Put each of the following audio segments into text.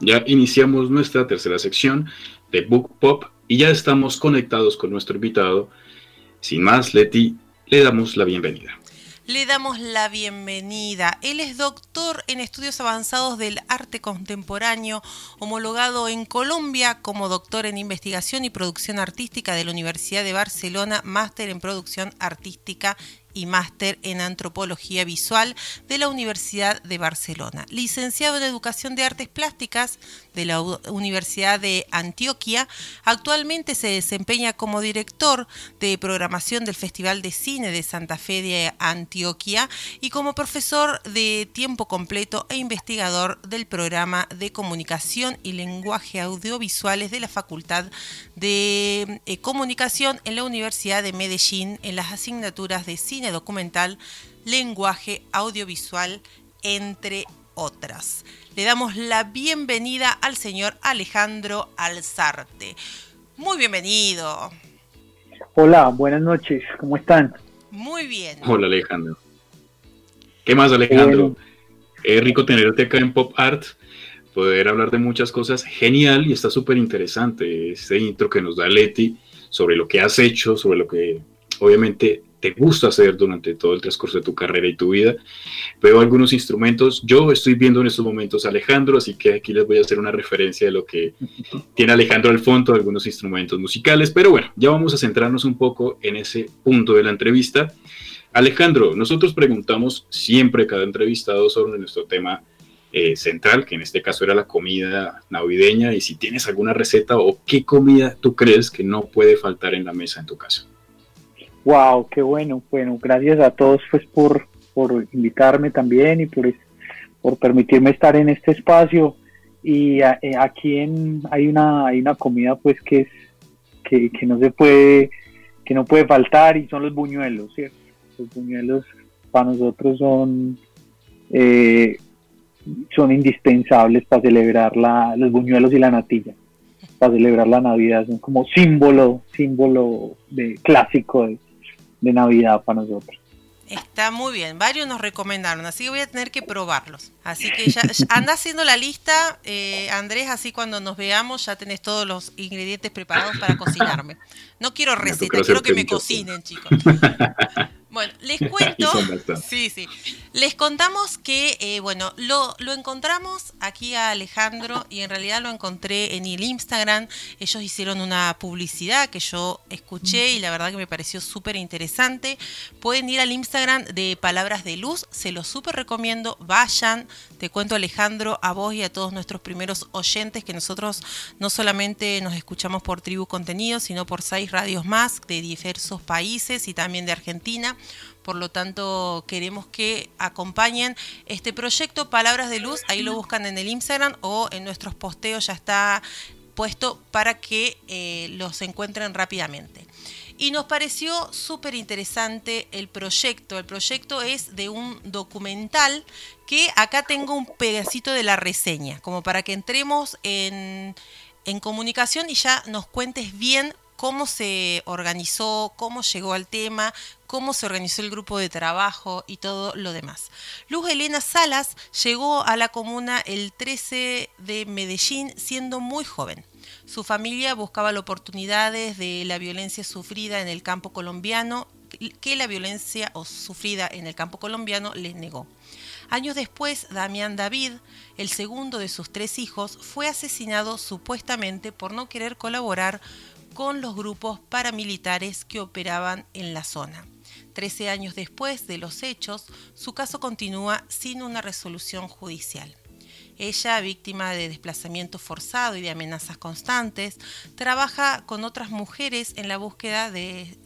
Ya iniciamos nuestra tercera sección de Book Pop y ya estamos conectados con nuestro invitado. Sin más, Leti, le damos la bienvenida. Le damos la bienvenida. Él es doctor en estudios avanzados del arte contemporáneo, homologado en Colombia como doctor en investigación y producción artística de la Universidad de Barcelona, máster en producción artística y máster en Antropología Visual de la Universidad de Barcelona. Licenciado en Educación de Artes Plásticas de la Universidad de Antioquia, actualmente se desempeña como director de programación del Festival de Cine de Santa Fe de Antioquia y como profesor de tiempo completo e investigador del programa de Comunicación y Lenguaje Audiovisuales de la Facultad de eh, Comunicación en la Universidad de Medellín en las asignaturas de Cine documental, lenguaje audiovisual, entre otras. Le damos la bienvenida al señor Alejandro Alzarte. Muy bienvenido. Hola, buenas noches, ¿cómo están? Muy bien. Hola Alejandro. ¿Qué más Alejandro? Es rico tenerte acá en Pop Art, poder hablar de muchas cosas. Genial y está súper interesante este intro que nos da Leti sobre lo que has hecho, sobre lo que obviamente te gusta hacer durante todo el transcurso de tu carrera y tu vida. Veo algunos instrumentos. Yo estoy viendo en estos momentos a Alejandro, así que aquí les voy a hacer una referencia de lo que tiene Alejandro al fondo, algunos instrumentos musicales. Pero bueno, ya vamos a centrarnos un poco en ese punto de la entrevista. Alejandro, nosotros preguntamos siempre cada entrevistado sobre nuestro tema eh, central, que en este caso era la comida navideña, y si tienes alguna receta o qué comida tú crees que no puede faltar en la mesa en tu casa. Wow, qué bueno. Bueno, gracias a todos pues por, por invitarme también y por, por permitirme estar en este espacio. Y eh, aquí en, hay una hay una comida pues que es que, no se puede que no puede faltar y son los buñuelos, ¿cierto? Los buñuelos para nosotros son eh, son indispensables para celebrar la, los buñuelos y la natilla para celebrar la Navidad, son como símbolo, símbolo de clásico de, de Navidad para nosotros. Está muy bien, varios nos recomendaron, así que voy a tener que probarlos. Así que ya, anda haciendo la lista, eh, Andrés, así cuando nos veamos ya tenés todos los ingredientes preparados para cocinarme. No quiero receta, quiero que me cocinen, chicos. Bueno, les cuento. sí, sí. Les contamos que, eh, bueno, lo, lo, encontramos aquí a Alejandro y en realidad lo encontré en el Instagram. Ellos hicieron una publicidad que yo escuché y la verdad que me pareció súper interesante. Pueden ir al Instagram de Palabras de Luz, se los súper recomiendo. Vayan, te cuento Alejandro, a vos y a todos nuestros primeros oyentes que nosotros no solamente nos escuchamos por Tribu Contenido, sino por seis radios más de diversos países y también de Argentina. Por lo tanto, queremos que acompañen este proyecto Palabras de Luz. Ahí lo buscan en el Instagram o en nuestros posteos ya está puesto para que eh, los encuentren rápidamente. Y nos pareció súper interesante el proyecto. El proyecto es de un documental que acá tengo un pedacito de la reseña, como para que entremos en, en comunicación y ya nos cuentes bien cómo se organizó, cómo llegó al tema, cómo se organizó el grupo de trabajo y todo lo demás. Luz Elena Salas llegó a la comuna el 13 de Medellín siendo muy joven. Su familia buscaba las oportunidades de la violencia sufrida en el campo colombiano, que la violencia sufrida en el campo colombiano les negó. Años después, Damián David, el segundo de sus tres hijos, fue asesinado supuestamente por no querer colaborar con los grupos paramilitares que operaban en la zona. Trece años después de los hechos, su caso continúa sin una resolución judicial. Ella, víctima de desplazamiento forzado y de amenazas constantes, trabaja con otras mujeres en la búsqueda de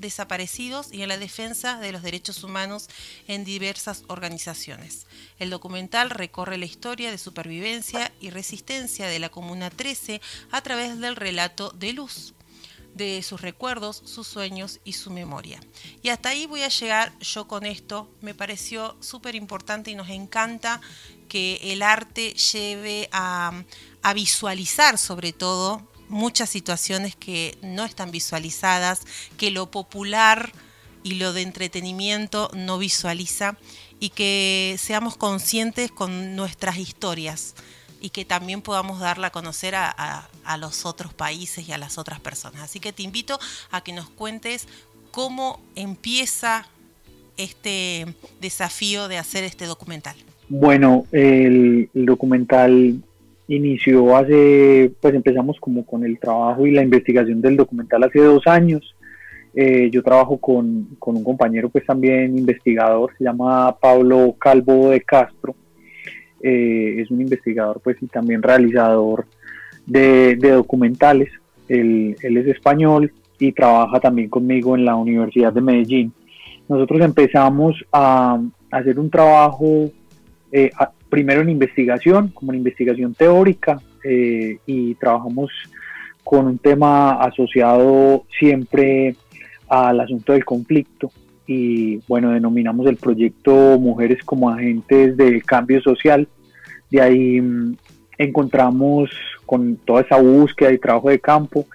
desaparecidos y en la defensa de los derechos humanos en diversas organizaciones. El documental recorre la historia de supervivencia y resistencia de la Comuna 13 a través del relato de Luz de sus recuerdos, sus sueños y su memoria. Y hasta ahí voy a llegar yo con esto. Me pareció súper importante y nos encanta que el arte lleve a, a visualizar sobre todo muchas situaciones que no están visualizadas, que lo popular y lo de entretenimiento no visualiza y que seamos conscientes con nuestras historias y que también podamos darla a conocer a, los otros países y a las otras personas. Así que te invito a que nos cuentes cómo empieza este desafío de hacer este documental. Bueno, el, documental inició hace, pues empezamos como con el trabajo y la investigación del documental hace dos años. Eh, yo trabajo con, un compañero pues también investigador, se llama Pablo Calvo de Castro. Eh, es un investigador pues y también realizador de, documentales. Él, es español y trabaja también conmigo en la Universidad de Medellín. Nosotros empezamos a, hacer un trabajo eh, primero en investigación, como en investigación teórica, eh, y trabajamos con un tema asociado siempre al asunto del conflicto y bueno, denominamos el proyecto Mujeres como Agentes de Cambio Social. De ahí mm, encontramos con toda esa búsqueda y trabajo de campo,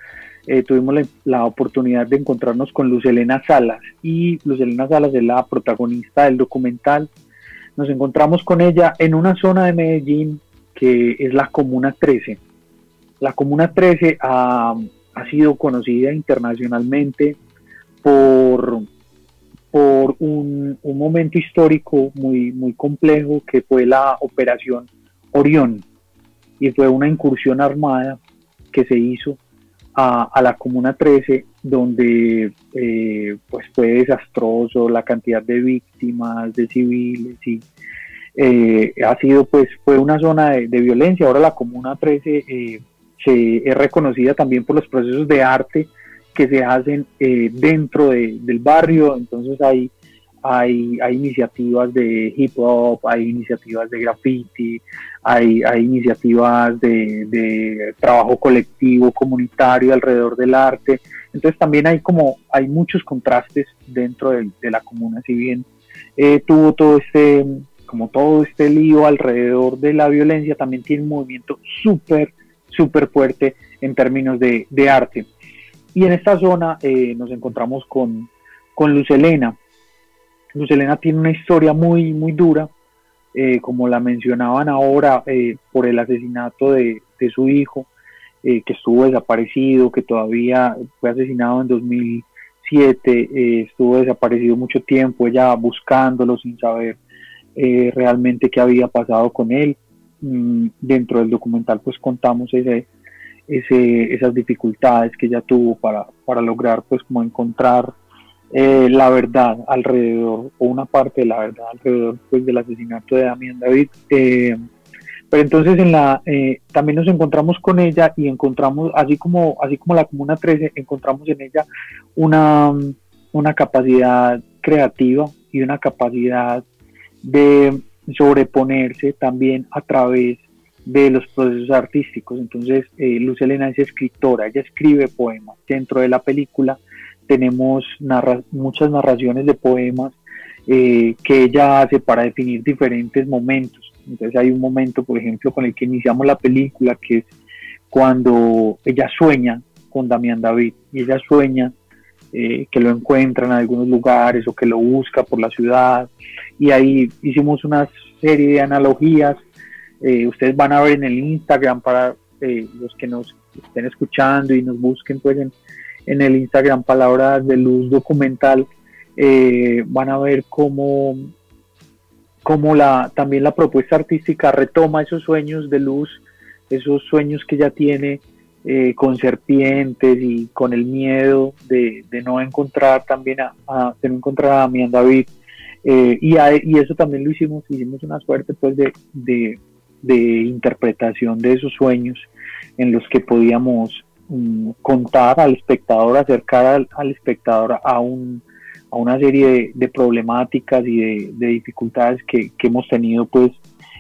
eh, tuvimos la, oportunidad de encontrarnos con Luz Elena Salas y Luz Elena Salas es la protagonista del documental. Nos encontramos con ella en una zona de Medellín que es la Comuna 13. La Comuna 13 ha, ha sido conocida internacionalmente por, por un, un, momento histórico muy, muy complejo que fue la Operación Orión y fue una incursión armada que se hizo a, a la Comuna 13 donde eh, pues fue desastroso la cantidad de víctimas, de civiles y eh, ha sido pues fue una zona de, violencia. Ahora la Comuna 13 eh, se, es reconocida también por los procesos de arte que se hacen eh, dentro del barrio, entonces hay, hay, hay, iniciativas de hip hop, hay iniciativas de graffiti, hay, hay iniciativas de, trabajo colectivo, comunitario alrededor del arte, entonces también hay como, hay muchos contrastes dentro de, la comuna, si bien eh, tuvo todo este, como todo este lío alrededor de la violencia, también tiene un movimiento súper, súper fuerte en términos de, arte. Y en esta zona eh, nos encontramos con, con Luz Elena. Luz Elena tiene una historia muy, muy dura, eh, como la mencionaban ahora, eh, por el asesinato de, su hijo, que estuvo desaparecido, que todavía fue asesinado en 2007, estuvo desaparecido mucho tiempo, ella buscándolo sin saber realmente qué había pasado con él. Mm, dentro del documental pues contamos ese, ese, esas dificultades que ella tuvo para, para lograr pues como encontrar eh, la verdad alrededor o una parte de la verdad alrededor pues del asesinato de Damián David eh, pero entonces en la eh, también nos encontramos con ella y encontramos así como así como la comuna 13 encontramos en ella una, una capacidad creativa y una capacidad de sobreponerse también a través de los procesos artísticos. Entonces, eh, Luz Elena es escritora, ella escribe poemas. Dentro de la película tenemos muchas narraciones de poemas eh, que ella hace para definir diferentes momentos. Entonces hay un momento, por ejemplo, con el que iniciamos la película, que es cuando ella sueña con Damián David y ella sueña eh, que lo encuentra en algunos lugares o que lo busca por la ciudad. Y ahí hicimos una serie de analogías eh, ustedes van a ver en el Instagram para eh, los que nos estén escuchando y nos busquen pues en, el Instagram Palabras de Luz Documental, eh, van a ver cómo, cómo la, también la propuesta artística retoma esos sueños de luz, esos sueños que ya tiene con serpientes y con el miedo de, no encontrar también a, de no encontrar a Damián David. y, y, eso también lo hicimos, hicimos una suerte pues de, de interpretación de esos sueños en los que podíamos mm, contar al espectador, acercar al, espectador a, un, a una serie de, problemáticas y de, dificultades que, hemos tenido pues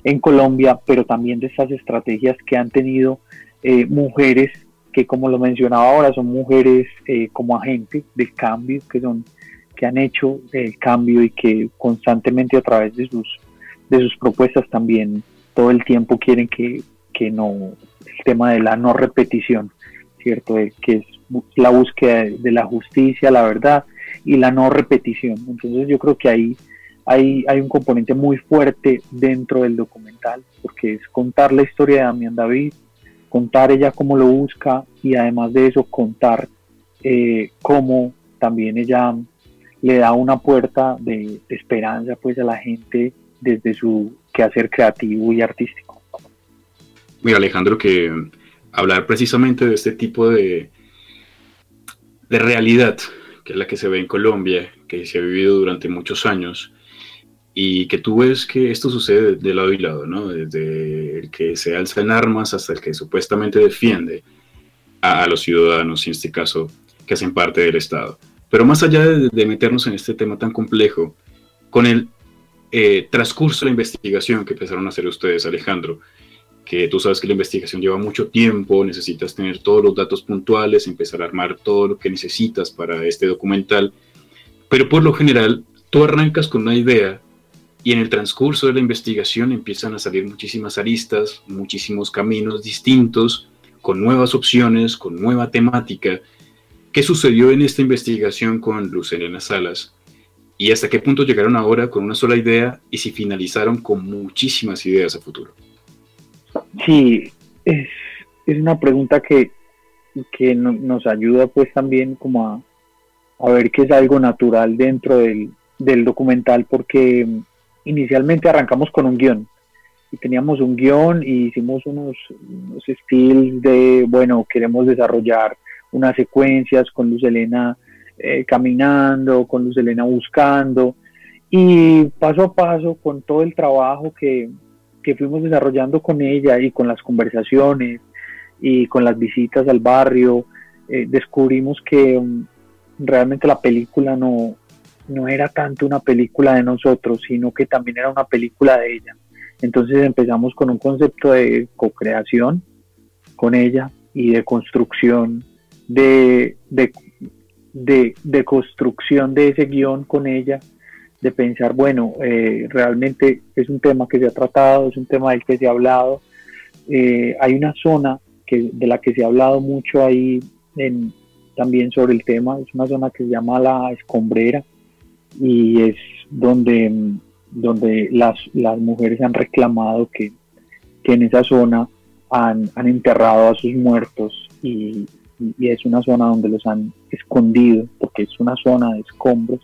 en Colombia, pero también de estas estrategias que han tenido eh, mujeres que como lo mencionaba ahora son mujeres eh, como agentes del cambio, que son que han hecho el cambio y que constantemente a través de sus de sus propuestas también todo el tiempo quieren que, no, el tema de la no repetición, ¿cierto? que es la búsqueda de la justicia, la verdad y la no repetición. Entonces yo creo que ahí hay, hay un componente muy fuerte dentro del documental, porque es contar la historia de Damián David, contar ella cómo lo busca y además de eso contar eh, cómo también ella le da una puerta de, esperanza pues a la gente desde su quehacer creativo y artístico. Mira Alejandro, que hablar precisamente de este tipo de, de realidad, que es la que se ve en Colombia, que se ha vivido durante muchos años, y que tú ves que esto sucede de lado y lado, ¿no? Desde el que se alza en armas hasta el que supuestamente defiende a, los ciudadanos, en este caso, que hacen parte del Estado. Pero más allá de, meternos en este tema tan complejo, con el eh, transcurso de la investigación que empezaron a hacer ustedes, Alejandro, que tú sabes que la investigación lleva mucho tiempo, necesitas tener todos los datos puntuales, empezar a armar todo lo que necesitas para este documental, pero por lo general tú arrancas con una idea y en el transcurso de la investigación empiezan a salir muchísimas aristas, muchísimos caminos distintos, con nuevas opciones, con nueva temática. ¿Qué sucedió en esta investigación con Luz Elena Salas? ¿Y hasta qué punto llegaron ahora con una sola idea y si finalizaron con muchísimas ideas a futuro? Sí, es, una pregunta que, que nos ayuda pues también como a, a, ver que es algo natural dentro del, del documental porque inicialmente arrancamos con un guion. Y teníamos un guion y hicimos unos, unos estilos de, bueno, queremos desarrollar unas secuencias con Luz Elena eh, caminando, con Luz Elena buscando. Y paso a paso con todo el trabajo que, que fuimos desarrollando con ella y con las conversaciones y con las visitas al barrio, eh, descubrimos que um, realmente la película no, no era tanto una película de nosotros, sino que también era una película de ella. Entonces empezamos con un concepto de co-creación con ella y de construcción, de, de, construcción de ese guion con ella, de pensar, bueno, eh, realmente es un tema que se ha tratado, es un tema del que se ha hablado. Eh, hay una zona que, de la que se ha hablado mucho ahí también sobre el tema, es una zona que se llama la escombrera, y es donde, donde las, las mujeres han reclamado que, en esa zona han, enterrado a sus muertos y, es una zona donde los han escondido porque es una zona de escombros.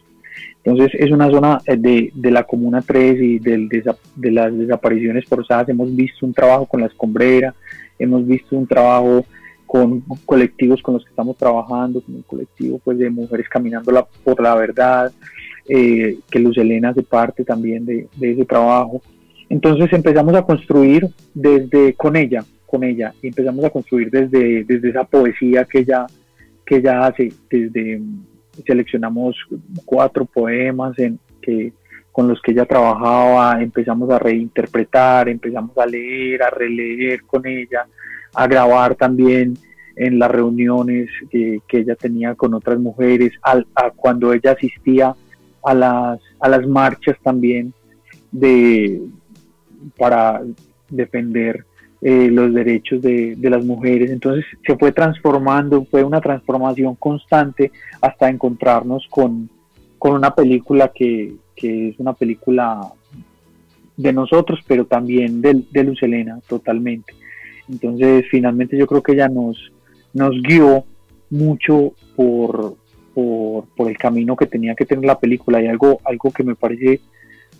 Entonces es una zona de, de la Comuna 3 y del, de las desapariciones forzadas. Hemos visto un trabajo con la escombrera, hemos visto un trabajo con colectivos con los que estamos trabajando, con el colectivo pues, de mujeres caminando la, por la verdad, eh, que Luz Elena hace parte también de, ese trabajo. Entonces empezamos a construir desde con ella, con ella, y empezamos a construir desde, desde esa poesía que ella, que ella hace, desde seleccionamos cuatro poemas en que con los que ella trabajaba, empezamos a reinterpretar, empezamos a leer, a releer con ella, a grabar también en las reuniones que, ella tenía con otras mujeres, a cuando ella asistía a las, a las marchas también de, para defender eh, los derechos de, las mujeres. Entonces se fue transformando, fue una transformación constante hasta encontrarnos con, una película que, es una película de nosotros, pero también de, de Luz Helena, totalmente. Entonces finalmente yo creo que ella nos, nos guió mucho por, por, el camino que tenía que tener la película. Y algo, algo que me parece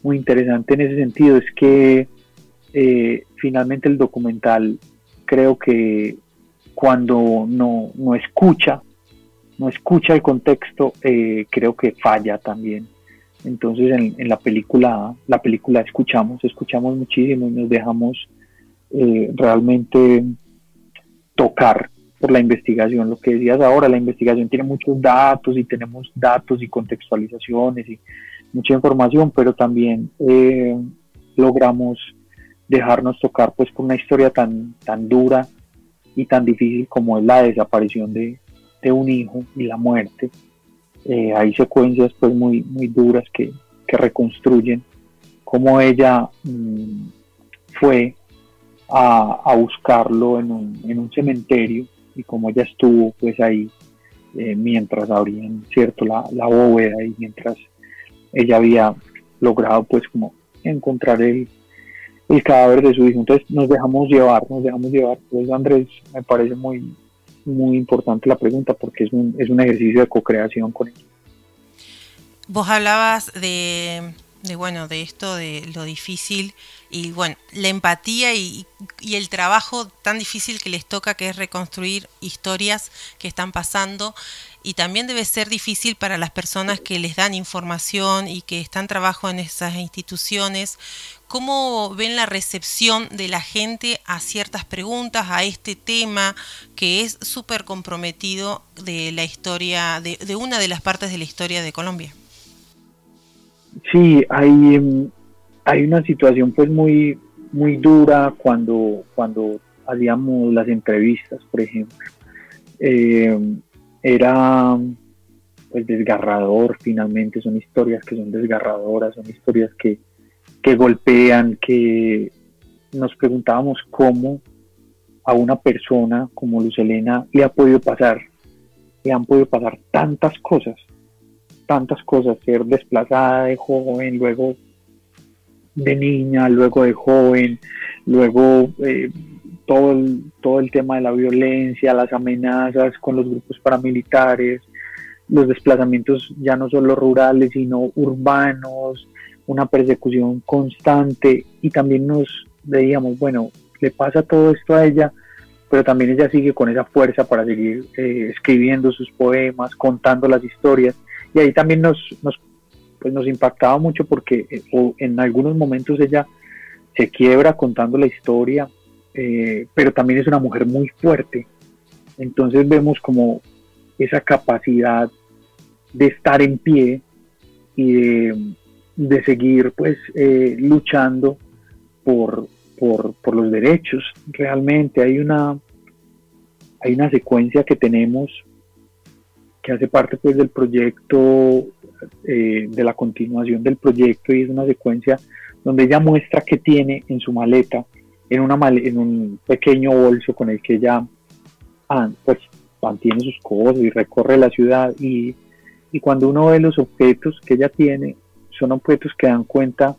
muy interesante en ese sentido es que eh, finalmente el documental creo que cuando no, no escucha, no escucha el contexto, eh, creo que falla también. Entonces en, la película, la película escuchamos, escuchamos muchísimo y nos dejamos eh, realmente tocar por la investigación. Lo que decías ahora, la investigación tiene muchos datos y tenemos datos y contextualizaciones y mucha información, pero también eh, logramos dejarnos tocar pues por una historia tan, tan dura y tan difícil como es la desaparición de, un hijo y la muerte. Eh, hay secuencias pues muy, muy duras que, reconstruyen cómo ella mm, fue a, buscarlo en un, en un cementerio y cómo ella estuvo pues ahí eh, mientras abrían cierto la, la bóveda y mientras ella había logrado pues como encontrar el, el cadáver de su hijo. Entonces nos dejamos llevar, nos dejamos llevar. Eso Andrés me parece muy, muy importante la pregunta porque es un, es un ejercicio de co-creación con ella. Vos hablabas de, de, bueno, de esto, de lo difícil y bueno, la empatía y, y, el trabajo tan difícil que les toca que es reconstruir historias que están pasando y también debe ser difícil para las personas que les dan información y que están trabajando en esas instituciones. ¿Cómo ven la recepción de la gente a ciertas preguntas, a este tema que es súper comprometido de la historia, de, de, una de las partes de la historia de Colombia? Sí, hay, em, hay una situación pues muy, muy dura cuando, cuando hacíamos las entrevistas, por ejemplo. Eh, era pues desgarrador finalmente, son historias que son desgarradoras, son historias que, que golpean, que nos preguntábamos cómo a una persona como Luz Elena le ha podido pasar, le han podido pasar tantas cosas, tantas cosas, ser desplazada de joven, luego de niña, luego de joven, luego eh, todo el, todo el tema de la violencia, las amenazas con los grupos paramilitares, los desplazamientos ya no solo rurales, sino urbanos, una persecución constante y también nos veíamos, bueno, le pasa todo esto a ella, pero también ella sigue con esa fuerza para seguir eh, escribiendo sus poemas, contando las historias y ahí también nos, nos, pues nos impactaba mucho porque eh, en algunos momentos ella se quiebra contando la historia, eh, pero también es una mujer muy fuerte. Entonces vemos como esa capacidad de estar en pie y de, seguir pues eh, luchando por, por, por, los derechos. Realmente hay una, hay una secuencia que tenemos que hace parte pues del proyecto, eh, de la continuación del proyecto y es una secuencia donde ella muestra que tiene en su maleta en, una en un pequeño bolso con el que ella ah, pues, mantiene sus cosas y recorre la ciudad y, y cuando uno ve los objetos que ella tiene, son objetos que dan cuenta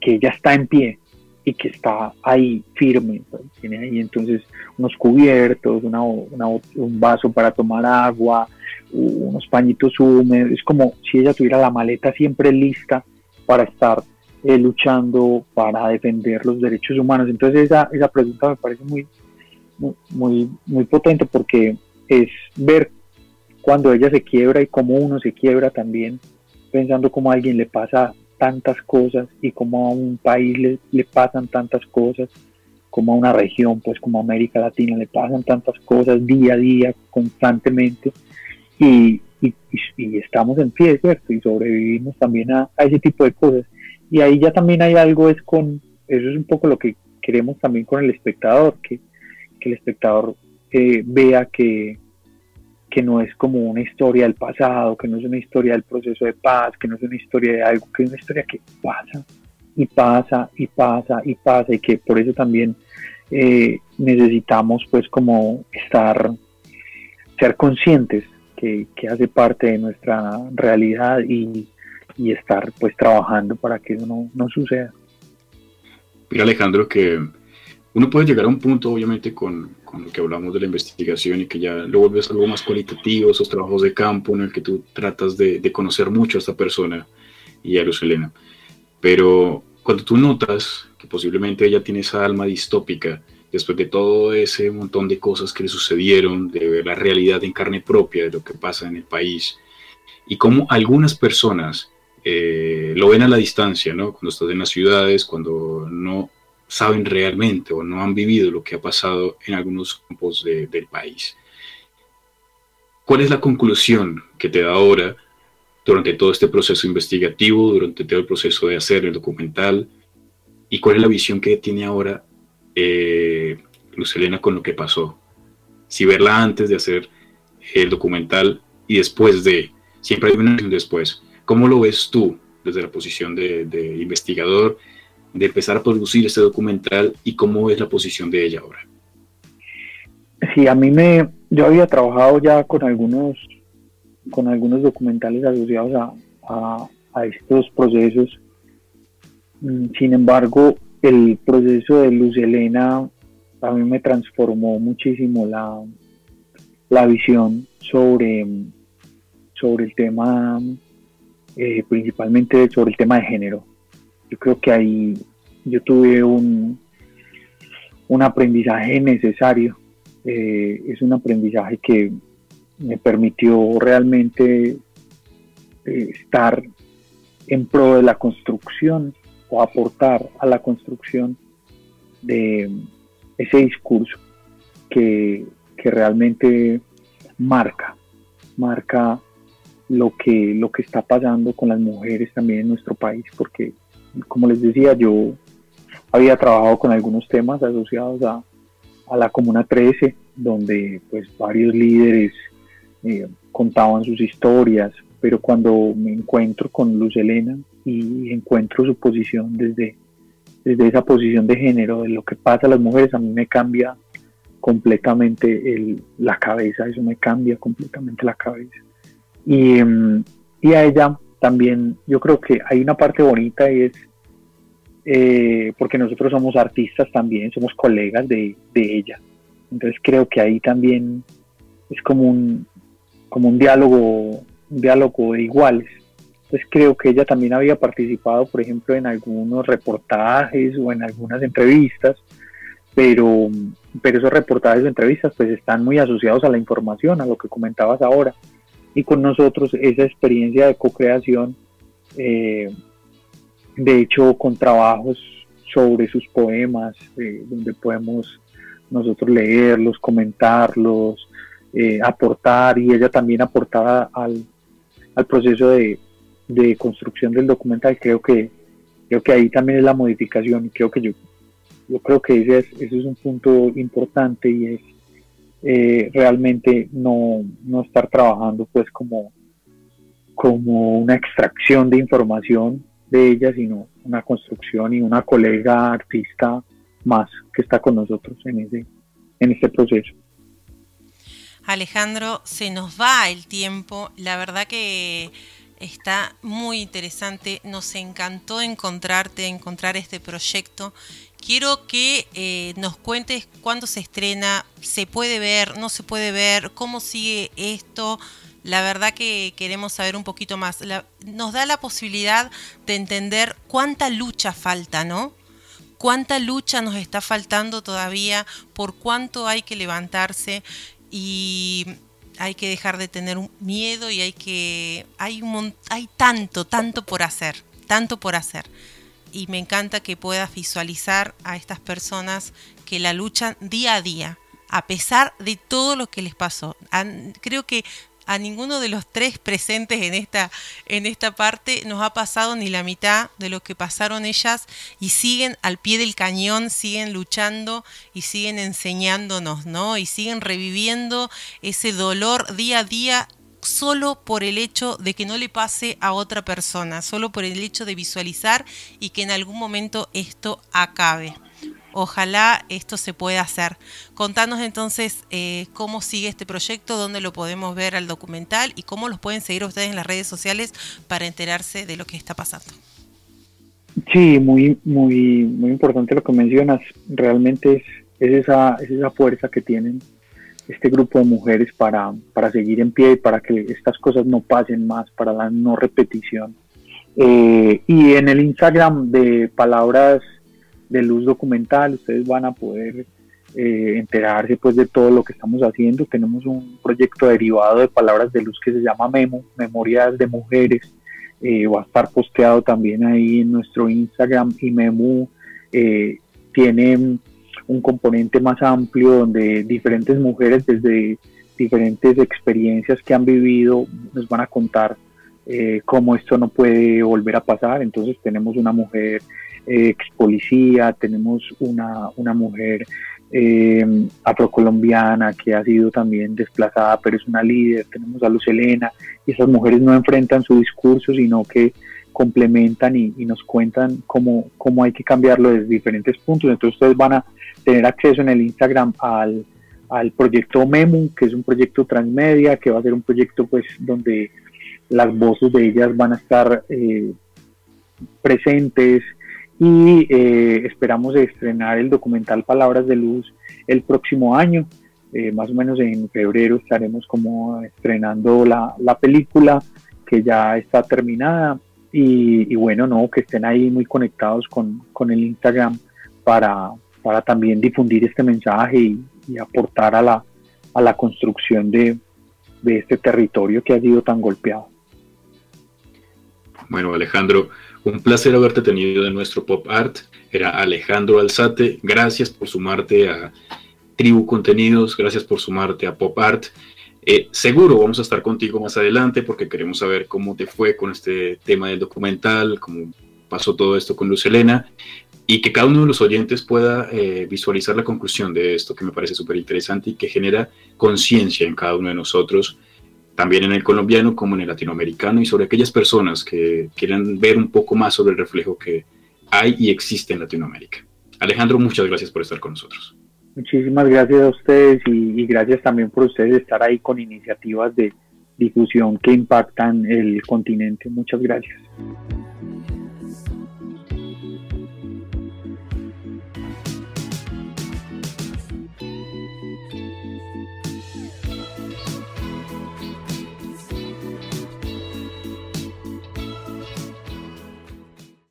que ella está en pie y que está ahí firme. Tiene ahí entonces unos cubiertos, una, una, un vaso para tomar agua, unos pañitos húmedos. Es como si ella tuviera la maleta siempre lista para estar eh, luchando para defender los derechos humanos. Entonces esa, esa pregunta me parece muy, muy, muy potente porque es ver cuando ella se quiebra y cómo uno se quiebra también, pensando cómo a alguien le pasa tantas cosas y cómo a un país le, le pasan tantas cosas, como a una región, pues como América Latina, le pasan tantas cosas día a día, constantemente, y, y, estamos en pie, ¿cierto? Y sobrevivimos también a, a, ese tipo de cosas. Y ahí ya también hay algo, es con, eso es un poco lo que queremos también con el espectador, que, que el espectador eh, vea que, que no es como una historia del pasado, que no es una historia del proceso de paz, que no es una historia de algo, que es una historia que pasa y pasa y pasa y pasa y que por eso también eh, necesitamos pues como estar, ser conscientes que, que hace parte de nuestra realidad y, y estar pues trabajando para que eso no, no suceda. Mira Alejandro que uno puede llegar a un punto obviamente con, con, lo que hablamos de la investigación y que ya lo vuelves algo más cualitativo, esos trabajos de campo en el que tú tratas de, de conocer mucho a esta persona y a Luz Elena. Pero cuando tú notas que posiblemente ella tiene esa alma distópica, después de todo ese montón de cosas que le sucedieron, de ver la realidad en carne propia de lo que pasa en el país, y cómo algunas personas eh, lo ven a la distancia, ¿no? Cuando estás en las ciudades, cuando no saben realmente o no han vivido lo que ha pasado en algunos campos de, del país. ¿Cuál es la conclusión que te da ahora durante todo este proceso investigativo, durante todo el proceso de hacer el documental? ¿Y cuál es la visión que tiene ahora eh, Luz Elena con lo que pasó? Si verla antes de hacer el documental y después de, siempre hay una después ¿Cómo lo ves tú desde la posición de, investigador, de empezar a producir este documental y cómo es la posición de ella ahora? sí, a mí me, yo había trabajado ya con algunos, con algunos documentales asociados a, a, estos procesos. Mm, sin embargo, el proceso de Luz Elena a mí me transformó muchísimo la, la visión sobre, sobre el tema, eh, principalmente sobre el tema de género. Yo creo que ahí yo tuve un, un aprendizaje necesario. Eh, es un aprendizaje que me permitió realmente eh, estar en pro de la construcción o aportar a la construcción de ese discurso que, realmente marca, marca lo que, lo que está pasando con las mujeres también en nuestro país, porque como les decía, yo había trabajado con algunos temas asociados a, a la Comuna 13, donde pues varios líderes eh, contaban sus historias, pero cuando me encuentro con Luz Elena y encuentro su posición desde, desde esa posición de género, de lo que pasa a las mujeres, a mí me cambia completamente el, la cabeza, eso me cambia completamente la cabeza. Y, em, y, a ella también, yo creo que hay una parte bonita y es eh, porque nosotros somos artistas también, somos colegas de, de, ella. Entonces creo que ahí también es como un, como un diálogo, un diálogo de iguales. Entonces creo que ella también había participado, por ejemplo, en algunos reportajes o en algunas entrevistas, pero, pero esos reportajes o entrevistas pues están muy asociados a la información, a lo que comentabas ahora. Y con nosotros esa experiencia de co-creación eh, de hecho con trabajos sobre sus poemas, eh, donde podemos nosotros leerlos, comentarlos, eh, aportar, y ella también aportaba al, proceso de, construcción del documental. Creo que, creo que ahí también es la modificación, y creo que yo, yo creo que ese es, ese es un punto importante y es eh, realmente no, no estar trabajando pues como, como una extracción de información de ella, sino una construcción y una colega artista más que está con nosotros en, ese, en este proceso. Alejandro, se nos va el tiempo. La verdad que está muy interesante. Nos encantó encontrarte, encontrar este proyecto. Quiero que eh, nos cuentes cuándo se estrena, se puede ver, no se puede ver, cómo sigue esto la verdad que queremos saber un poquito más. nos da la posibilidad de entender cuánta lucha falta, ¿no? Cuánta lucha nos está faltando todavía, por cuánto hay que levantarse y hay que dejar de tener miedo y hay que hay hay tanto, tanto por hacer, tanto por hacer. Y me encanta que puedas visualizar a estas personas que la luchan día a día, a pesar de todo lo que les pasó. Creo que a ninguno de los tres presentes en esta, en esta parte nos ha pasado ni la mitad de lo que pasaron ellas y siguen al pie del cañón, siguen luchando y siguen enseñándonos, ¿no? Y siguen reviviendo ese dolor día a día solo por el hecho de que no le pase a otra persona, solo por el hecho de visualizar y que en algún momento esto acabe. Ojalá esto se pueda hacer. Contanos entonces eh, cómo sigue este proyecto, dónde lo podemos ver al documental y cómo los pueden seguir ustedes en las redes sociales para enterarse de lo que está pasando. Sí, muy, muy, muy importante lo que mencionas. Realmente es, esa, es esa fuerza que tienen este grupo de mujeres para, para seguir en pie y para que estas cosas no pasen más, para la no repetición. Eh, y en el Instagram de Palabras de luz documental, ustedes van a poder eh, enterarse pues de todo lo que estamos haciendo. Tenemos un proyecto derivado de palabras de luz que se llama Memo, Memorias de Mujeres. Eh, va a estar posteado también ahí en nuestro Instagram y Memo eh, tiene un componente más amplio donde diferentes mujeres desde diferentes experiencias que han vivido nos van a contar cómo esto no puede volver a pasar. Entonces tenemos una mujer ex policía, tenemos una, una mujer eh, afrocolombiana que ha sido también desplazada, pero es una líder, tenemos a Luz Elena, y esas mujeres no enfrentan su discurso, sino que complementan y, nos cuentan cómo, cómo hay que cambiarlo desde diferentes puntos. Entonces ustedes van a tener acceso en el Instagram al, al proyecto Memu, que es un proyecto transmedia, que va a ser un proyecto pues donde las voces de ellas van a estar eh, presentes y eh, esperamos estrenar el documental Palabras de Luz el próximo año. Eh, más o menos en febrero estaremos como estrenando la, la película que ya está terminada y, bueno, no, que estén ahí muy conectados con, con el Instagram para, para también difundir este mensaje y, aportar a la, a la construcción de, de este territorio que ha sido tan golpeado. Bueno, Alejandro, un placer haberte tenido en nuestro Pop Art. Era Alejandro Alzate. Gracias por sumarte a Tribu Contenidos. Gracias por sumarte a Pop Art. Eh, seguro vamos a estar contigo más adelante porque queremos saber cómo te fue con este tema del documental, cómo pasó todo esto con Luz Elena y que cada uno de los oyentes pueda eh, visualizar la conclusión de esto que me parece súper interesante y que genera conciencia en cada uno de nosotros, también en el colombiano como en el latinoamericano y sobre aquellas personas que quieran ver un poco más sobre el reflejo que hay y existe en Latinoamérica. Alejandro, muchas gracias por estar con nosotros. Muchísimas gracias a ustedes y, y gracias también por ustedes estar ahí con iniciativas de difusión que impactan el continente. Muchas gracias.